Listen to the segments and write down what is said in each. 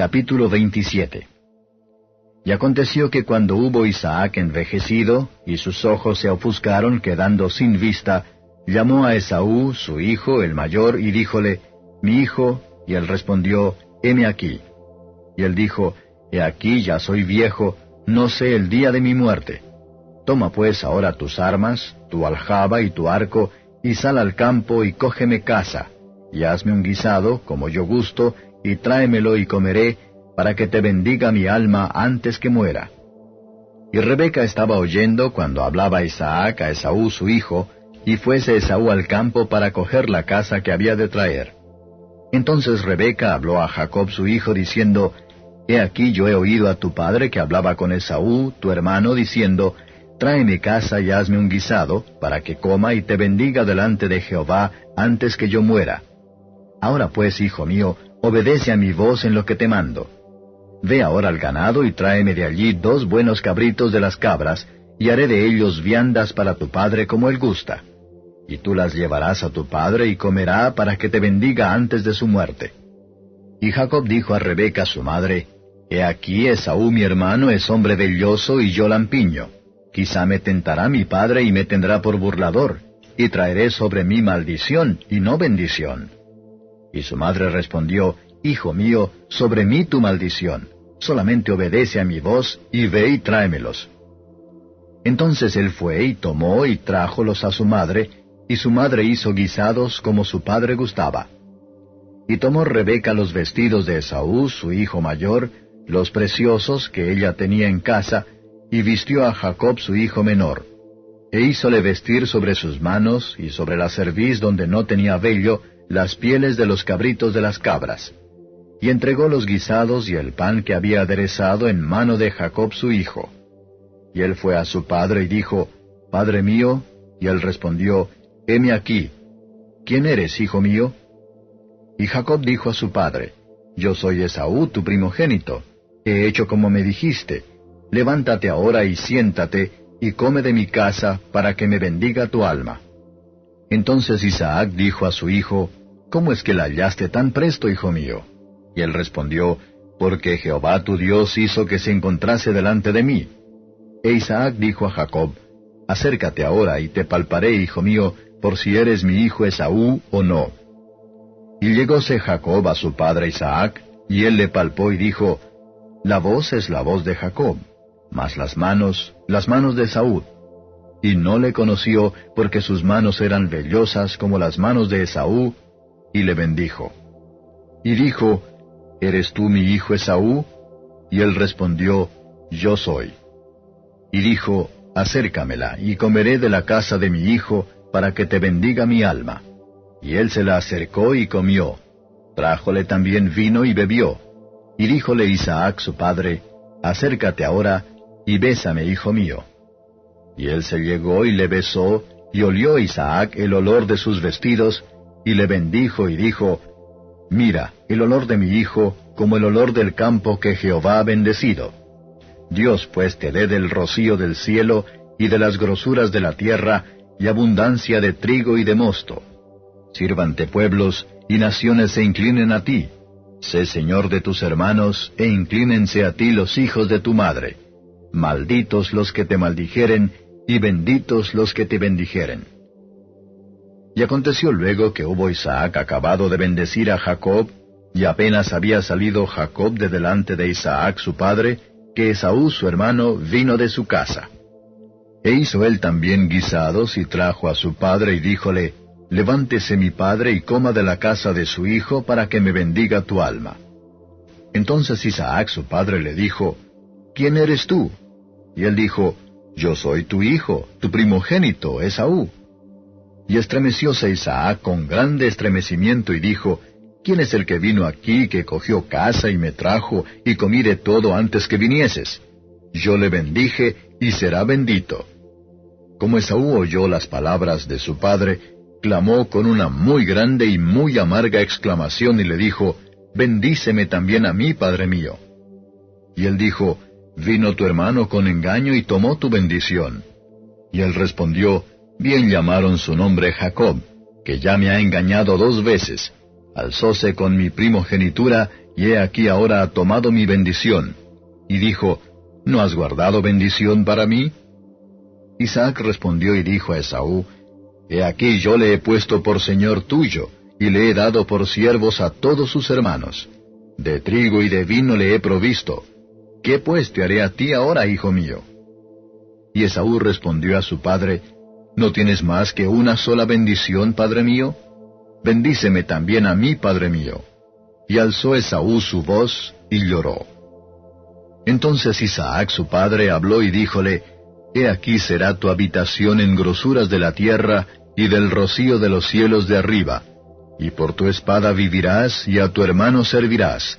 Capítulo 27 Y aconteció que cuando hubo Isaac envejecido, y sus ojos se ofuscaron quedando sin vista, llamó a Esaú, su hijo, el mayor, y díjole, Mi hijo, y él respondió, Heme aquí. Y él dijo, He aquí ya soy viejo, no sé el día de mi muerte. Toma pues ahora tus armas, tu aljaba y tu arco, y sal al campo y cógeme casa, y hazme un guisado, como yo gusto, y tráemelo y comeré, para que te bendiga mi alma antes que muera. Y Rebeca estaba oyendo cuando hablaba Isaac a Esaú su hijo, y fuese Esaú al campo para coger la casa que había de traer. Entonces Rebeca habló a Jacob su hijo, diciendo, He aquí yo he oído a tu padre que hablaba con Esaú, tu hermano, diciendo, Tráeme casa y hazme un guisado, para que coma y te bendiga delante de Jehová antes que yo muera. Ahora pues, hijo mío, obedece a mi voz en lo que te mando. Ve ahora al ganado y tráeme de allí dos buenos cabritos de las cabras, y haré de ellos viandas para tu padre como él gusta. Y tú las llevarás a tu padre y comerá para que te bendiga antes de su muerte. Y Jacob dijo a Rebeca su madre, He aquí Esaú mi hermano es hombre velloso y yo lampiño. Quizá me tentará mi padre y me tendrá por burlador, y traeré sobre mí maldición y no bendición. Y su madre respondió, Hijo mío, sobre mí tu maldición, solamente obedece a mi voz y ve y tráemelos. Entonces él fue y tomó y trájolos a su madre, y su madre hizo guisados como su padre gustaba. Y tomó Rebeca los vestidos de Esaú, su hijo mayor, los preciosos que ella tenía en casa, y vistió a Jacob su hijo menor. E hízole vestir sobre sus manos y sobre la cerviz donde no tenía vello, las pieles de los cabritos de las cabras. Y entregó los guisados y el pan que había aderezado en mano de Jacob su hijo. Y él fue a su padre y dijo, Padre mío, y él respondió, Heme aquí. ¿Quién eres, hijo mío? Y Jacob dijo a su padre, Yo soy Esaú, tu primogénito. He hecho como me dijiste. Levántate ahora y siéntate, y come de mi casa, para que me bendiga tu alma. Entonces Isaac dijo a su hijo, ¿Cómo es que la hallaste tan presto, hijo mío? Y él respondió, Porque Jehová tu Dios hizo que se encontrase delante de mí. E Isaac dijo a Jacob, Acércate ahora y te palparé, hijo mío, por si eres mi hijo Esaú o no. Y llegóse Jacob a su padre Isaac, y él le palpó y dijo, La voz es la voz de Jacob, mas las manos, las manos de Esaú. Y no le conoció porque sus manos eran vellosas como las manos de Esaú, y le bendijo. Y dijo, ¿Eres tú mi hijo Esaú? Y él respondió, Yo soy. Y dijo, Acércamela, y comeré de la casa de mi hijo, para que te bendiga mi alma. Y él se la acercó y comió. Trájole también vino y bebió. Y díjole Isaac su padre, Acércate ahora, y bésame, hijo mío. Y él se llegó y le besó, y olió Isaac el olor de sus vestidos, y le bendijo y dijo, Mira, el olor de mi hijo, como el olor del campo que Jehová ha bendecido. Dios pues te dé del rocío del cielo, y de las grosuras de la tierra, y abundancia de trigo y de mosto. Sírvante pueblos, y naciones se inclinen a ti. Sé Señor de tus hermanos, e inclínense a ti los hijos de tu madre. Malditos los que te maldijeren, y benditos los que te bendijeren. Y aconteció luego que hubo Isaac acabado de bendecir a Jacob, y apenas había salido Jacob de delante de Isaac su padre, que Esaú su hermano vino de su casa. E hizo él también guisados y trajo a su padre y díjole, Levántese mi padre y coma de la casa de su hijo para que me bendiga tu alma. Entonces Isaac su padre le dijo, ¿Quién eres tú? Y él dijo, Yo soy tu hijo, tu primogénito, Esaú. Y estremecióse Isaac con grande estremecimiento y dijo, ¿quién es el que vino aquí, que cogió casa y me trajo, y comí de todo antes que vinieses? Yo le bendije, y será bendito. Como Esaú oyó las palabras de su padre, clamó con una muy grande y muy amarga exclamación y le dijo, Bendíceme también a mí, padre mío. Y él dijo, Vino tu hermano con engaño y tomó tu bendición. Y él respondió, Bien llamaron su nombre Jacob, que ya me ha engañado dos veces. Alzóse con mi primogenitura, y he aquí ahora ha tomado mi bendición. Y dijo, ¿No has guardado bendición para mí? Isaac respondió y dijo a Esaú, He aquí yo le he puesto por señor tuyo, y le he dado por siervos a todos sus hermanos. De trigo y de vino le he provisto. ¿Qué pues te haré a ti ahora, hijo mío? Y Esaú respondió a su padre, ¿No tienes más que una sola bendición, padre mío? Bendíceme también a mí, padre mío. Y alzó Esaú su voz y lloró. Entonces Isaac su padre habló y díjole, He aquí será tu habitación en grosuras de la tierra y del rocío de los cielos de arriba, y por tu espada vivirás y a tu hermano servirás.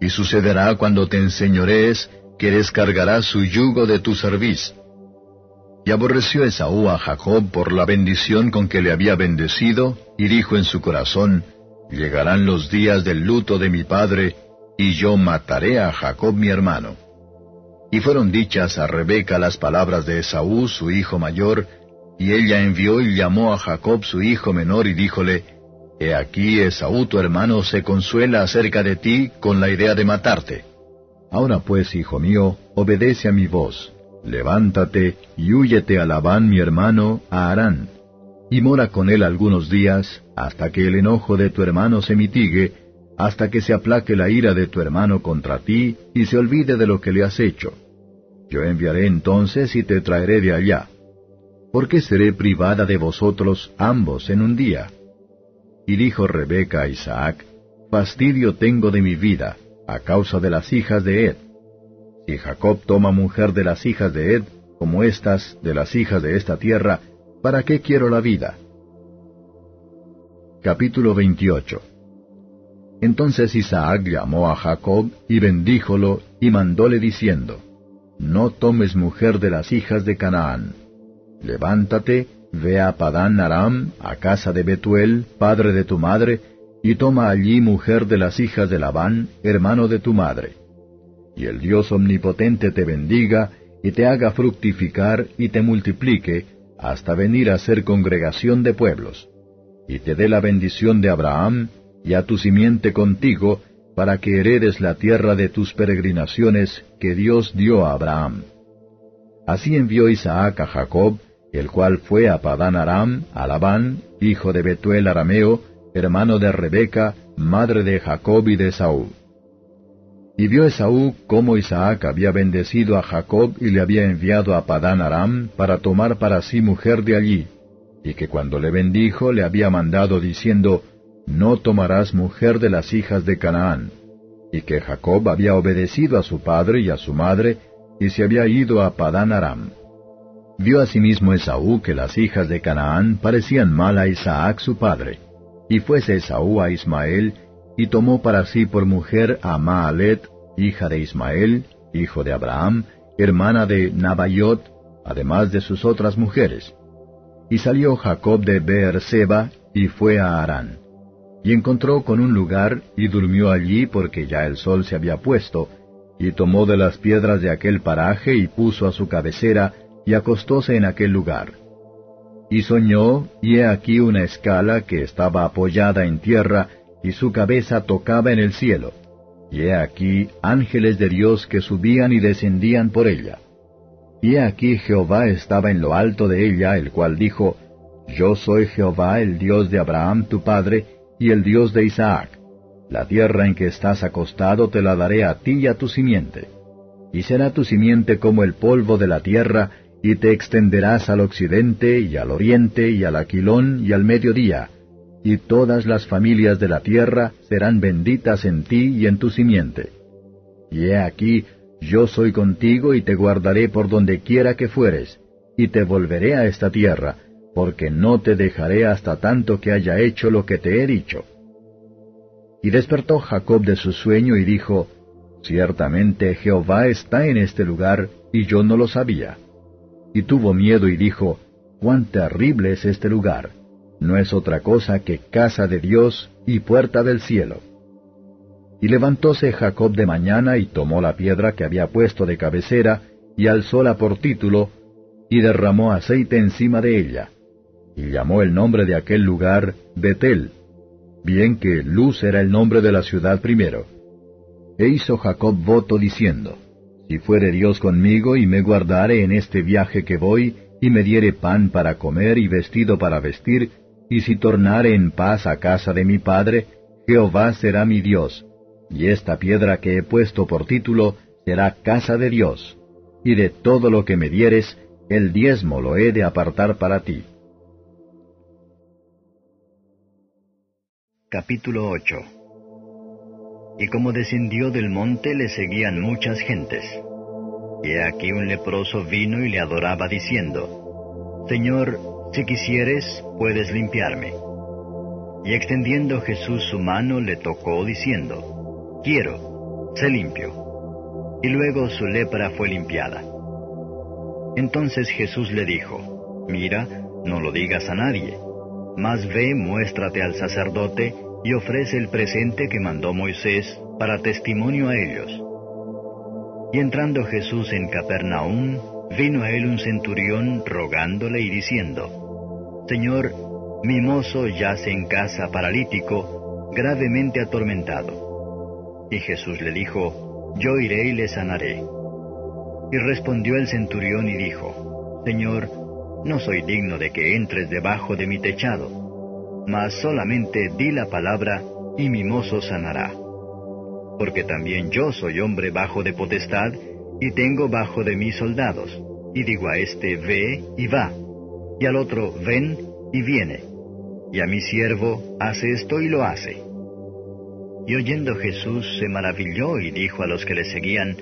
Y sucederá cuando te enseñorees que descargarás su yugo de tu cerviz. Y aborreció Esaú a Jacob por la bendición con que le había bendecido, y dijo en su corazón, Llegarán los días del luto de mi padre, y yo mataré a Jacob mi hermano. Y fueron dichas a Rebeca las palabras de Esaú, su hijo mayor, y ella envió y llamó a Jacob su hijo menor y díjole, He aquí Esaú tu hermano se consuela acerca de ti con la idea de matarte. Ahora pues, hijo mío, obedece a mi voz, levántate y húyete a Labán mi hermano, a Harán, y mora con él algunos días, hasta que el enojo de tu hermano se mitigue, hasta que se aplaque la ira de tu hermano contra ti, y se olvide de lo que le has hecho yo enviaré entonces y te traeré de allá. porque seré privada de vosotros ambos en un día? Y dijo Rebeca a Isaac, Fastidio tengo de mi vida, a causa de las hijas de Ed. Si Jacob toma mujer de las hijas de Ed, como estas de las hijas de esta tierra, ¿para qué quiero la vida? Capítulo 28 Entonces Isaac llamó a Jacob y bendíjolo y mandóle diciendo, no tomes mujer de las hijas de Canaán. Levántate, ve a Padán Aram, a casa de Betuel, padre de tu madre, y toma allí mujer de las hijas de Labán, hermano de tu madre. Y el Dios omnipotente te bendiga, y te haga fructificar, y te multiplique, hasta venir a ser congregación de pueblos. Y te dé la bendición de Abraham, y a tu simiente contigo, para que heredes la tierra de tus peregrinaciones que Dios dio a Abraham. Así envió Isaac a Jacob, el cual fue a Padán Aram, a Labán, hijo de Betuel arameo, hermano de Rebeca, madre de Jacob y de Saúl. Y vio Esaú cómo Isaac había bendecido a Jacob y le había enviado a Padán Aram para tomar para sí mujer de allí, y que cuando le bendijo le había mandado diciendo, no tomarás mujer de las hijas de Canaán, y que Jacob había obedecido a su padre y a su madre, y se había ido a Padán Aram. Vio asimismo Esaú que las hijas de Canaán parecían mal a Isaac su padre, y fuese Esaú a Ismael, y tomó para sí por mujer a Maalet, hija de Ismael, hijo de Abraham, hermana de Nabayot, además de sus otras mujeres. Y salió Jacob de Beerseba, y fue a Harán y encontró con un lugar y durmió allí porque ya el sol se había puesto, y tomó de las piedras de aquel paraje y puso a su cabecera, y acostóse en aquel lugar. Y soñó, y he aquí una escala que estaba apoyada en tierra, y su cabeza tocaba en el cielo. Y he aquí ángeles de Dios que subían y descendían por ella. Y he aquí Jehová estaba en lo alto de ella, el cual dijo, Yo soy Jehová el Dios de Abraham tu padre, y el Dios de Isaac. La tierra en que estás acostado te la daré a ti y a tu simiente. Y será tu simiente como el polvo de la tierra, y te extenderás al occidente y al oriente y al aquilón y al mediodía, y todas las familias de la tierra serán benditas en ti y en tu simiente. Y he aquí, yo soy contigo y te guardaré por donde quiera que fueres, y te volveré a esta tierra, porque no te dejaré hasta tanto que haya hecho lo que te he dicho. Y despertó Jacob de su sueño y dijo, Ciertamente Jehová está en este lugar, y yo no lo sabía. Y tuvo miedo y dijo, Cuán terrible es este lugar. No es otra cosa que casa de Dios y puerta del cielo. Y levantóse Jacob de mañana y tomó la piedra que había puesto de cabecera, y alzóla por título, y derramó aceite encima de ella. Y llamó el nombre de aquel lugar Betel, bien que Luz era el nombre de la ciudad primero. E hizo Jacob voto diciendo, Si fuere Dios conmigo y me guardare en este viaje que voy, y me diere pan para comer y vestido para vestir, y si tornare en paz a casa de mi padre, Jehová será mi Dios, y esta piedra que he puesto por título será casa de Dios, y de todo lo que me dieres, el diezmo lo he de apartar para ti. Capítulo 8 y como descendió del monte le seguían muchas gentes. Y aquí un leproso vino y le adoraba diciendo, Señor, si quisieres, puedes limpiarme. Y extendiendo Jesús su mano le tocó diciendo, Quiero, sé limpio. Y luego su lepra fue limpiada. Entonces Jesús le dijo, Mira, no lo digas a nadie, mas ve, muéstrate al sacerdote, y ofrece el presente que mandó Moisés para testimonio a ellos. Y entrando Jesús en Capernaum, vino a él un centurión rogándole y diciendo, Señor, mi mozo yace en casa paralítico, gravemente atormentado. Y Jesús le dijo, Yo iré y le sanaré. Y respondió el centurión y dijo, Señor, no soy digno de que entres debajo de mi techado mas solamente di la palabra, y mi mozo sanará. Porque también yo soy hombre bajo de potestad, y tengo bajo de mí soldados, y digo a este, ve y va, y al otro, ven y viene, y a mi siervo, hace esto y lo hace. Y oyendo Jesús se maravilló y dijo a los que le seguían,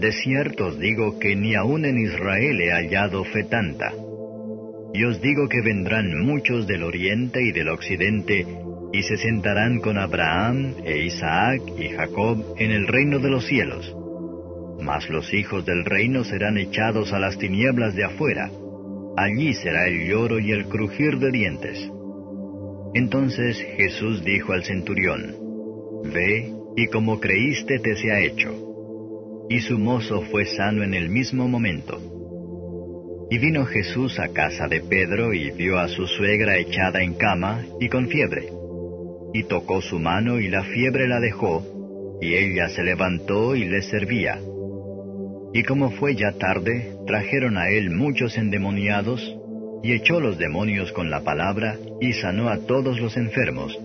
De cierto os digo que ni aun en Israel he hallado fe tanta. Y os digo que vendrán muchos del oriente y del occidente, y se sentarán con Abraham e Isaac y Jacob en el reino de los cielos. Mas los hijos del reino serán echados a las tinieblas de afuera. Allí será el lloro y el crujir de dientes. Entonces Jesús dijo al centurión, Ve, y como creíste te se ha hecho. Y su mozo fue sano en el mismo momento. Y vino Jesús a casa de Pedro y vio a su suegra echada en cama y con fiebre. Y tocó su mano y la fiebre la dejó, y ella se levantó y le servía. Y como fue ya tarde, trajeron a él muchos endemoniados, y echó los demonios con la palabra, y sanó a todos los enfermos,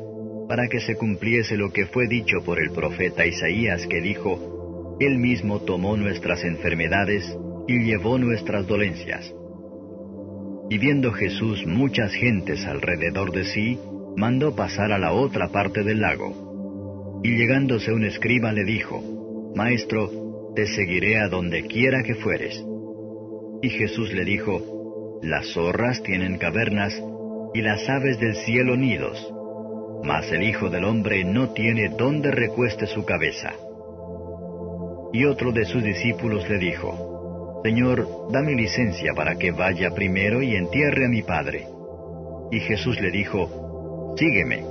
para que se cumpliese lo que fue dicho por el profeta Isaías, que dijo, Él mismo tomó nuestras enfermedades, y llevó nuestras dolencias. Y viendo Jesús muchas gentes alrededor de sí, mandó pasar a la otra parte del lago. Y llegándose un escriba le dijo, Maestro, te seguiré a donde quiera que fueres. Y Jesús le dijo, Las zorras tienen cavernas, y las aves del cielo nidos, mas el Hijo del Hombre no tiene donde recueste su cabeza. Y otro de sus discípulos le dijo, Señor, dame licencia para que vaya primero y entierre a mi padre. Y Jesús le dijo, Sígueme,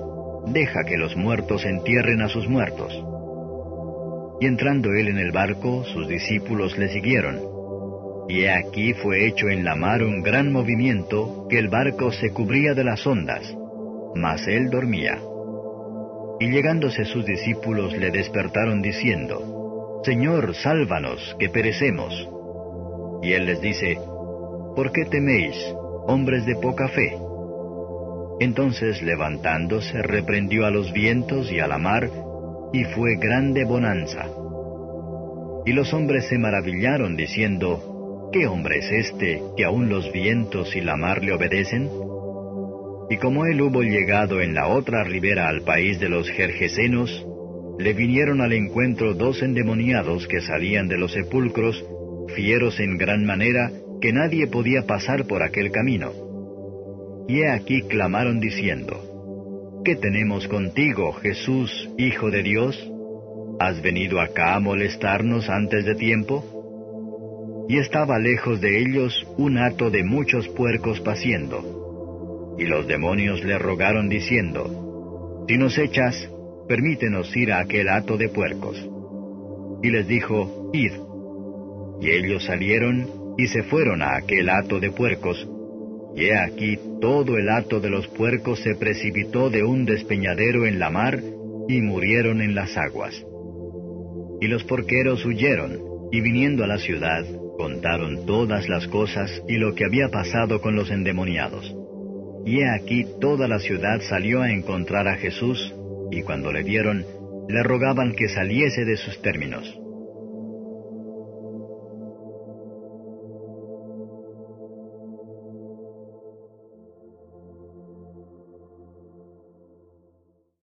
deja que los muertos entierren a sus muertos. Y entrando él en el barco, sus discípulos le siguieron. Y aquí fue hecho en la mar un gran movimiento, que el barco se cubría de las ondas, mas él dormía. Y llegándose sus discípulos le despertaron diciendo, Señor, sálvanos, que perecemos. Y él les dice, ¿por qué teméis, hombres de poca fe? Entonces levantándose reprendió a los vientos y a la mar, y fue grande bonanza. Y los hombres se maravillaron diciendo, ¿qué hombre es este que aun los vientos y la mar le obedecen? Y como él hubo llegado en la otra ribera al país de los Jerjesenos, le vinieron al encuentro dos endemoniados que salían de los sepulcros, fieros en gran manera, que nadie podía pasar por aquel camino. Y he aquí clamaron diciendo, ¿Qué tenemos contigo, Jesús, Hijo de Dios? ¿Has venido acá a molestarnos antes de tiempo? Y estaba lejos de ellos un hato de muchos puercos paciendo. Y los demonios le rogaron diciendo, Si nos echas, permítenos ir a aquel hato de puercos. Y les dijo, Id. Y ellos salieron y se fueron a aquel hato de puercos, y he aquí todo el hato de los puercos se precipitó de un despeñadero en la mar, y murieron en las aguas. Y los porqueros huyeron, y viniendo a la ciudad, contaron todas las cosas y lo que había pasado con los endemoniados. Y he aquí toda la ciudad salió a encontrar a Jesús, y cuando le vieron, le rogaban que saliese de sus términos.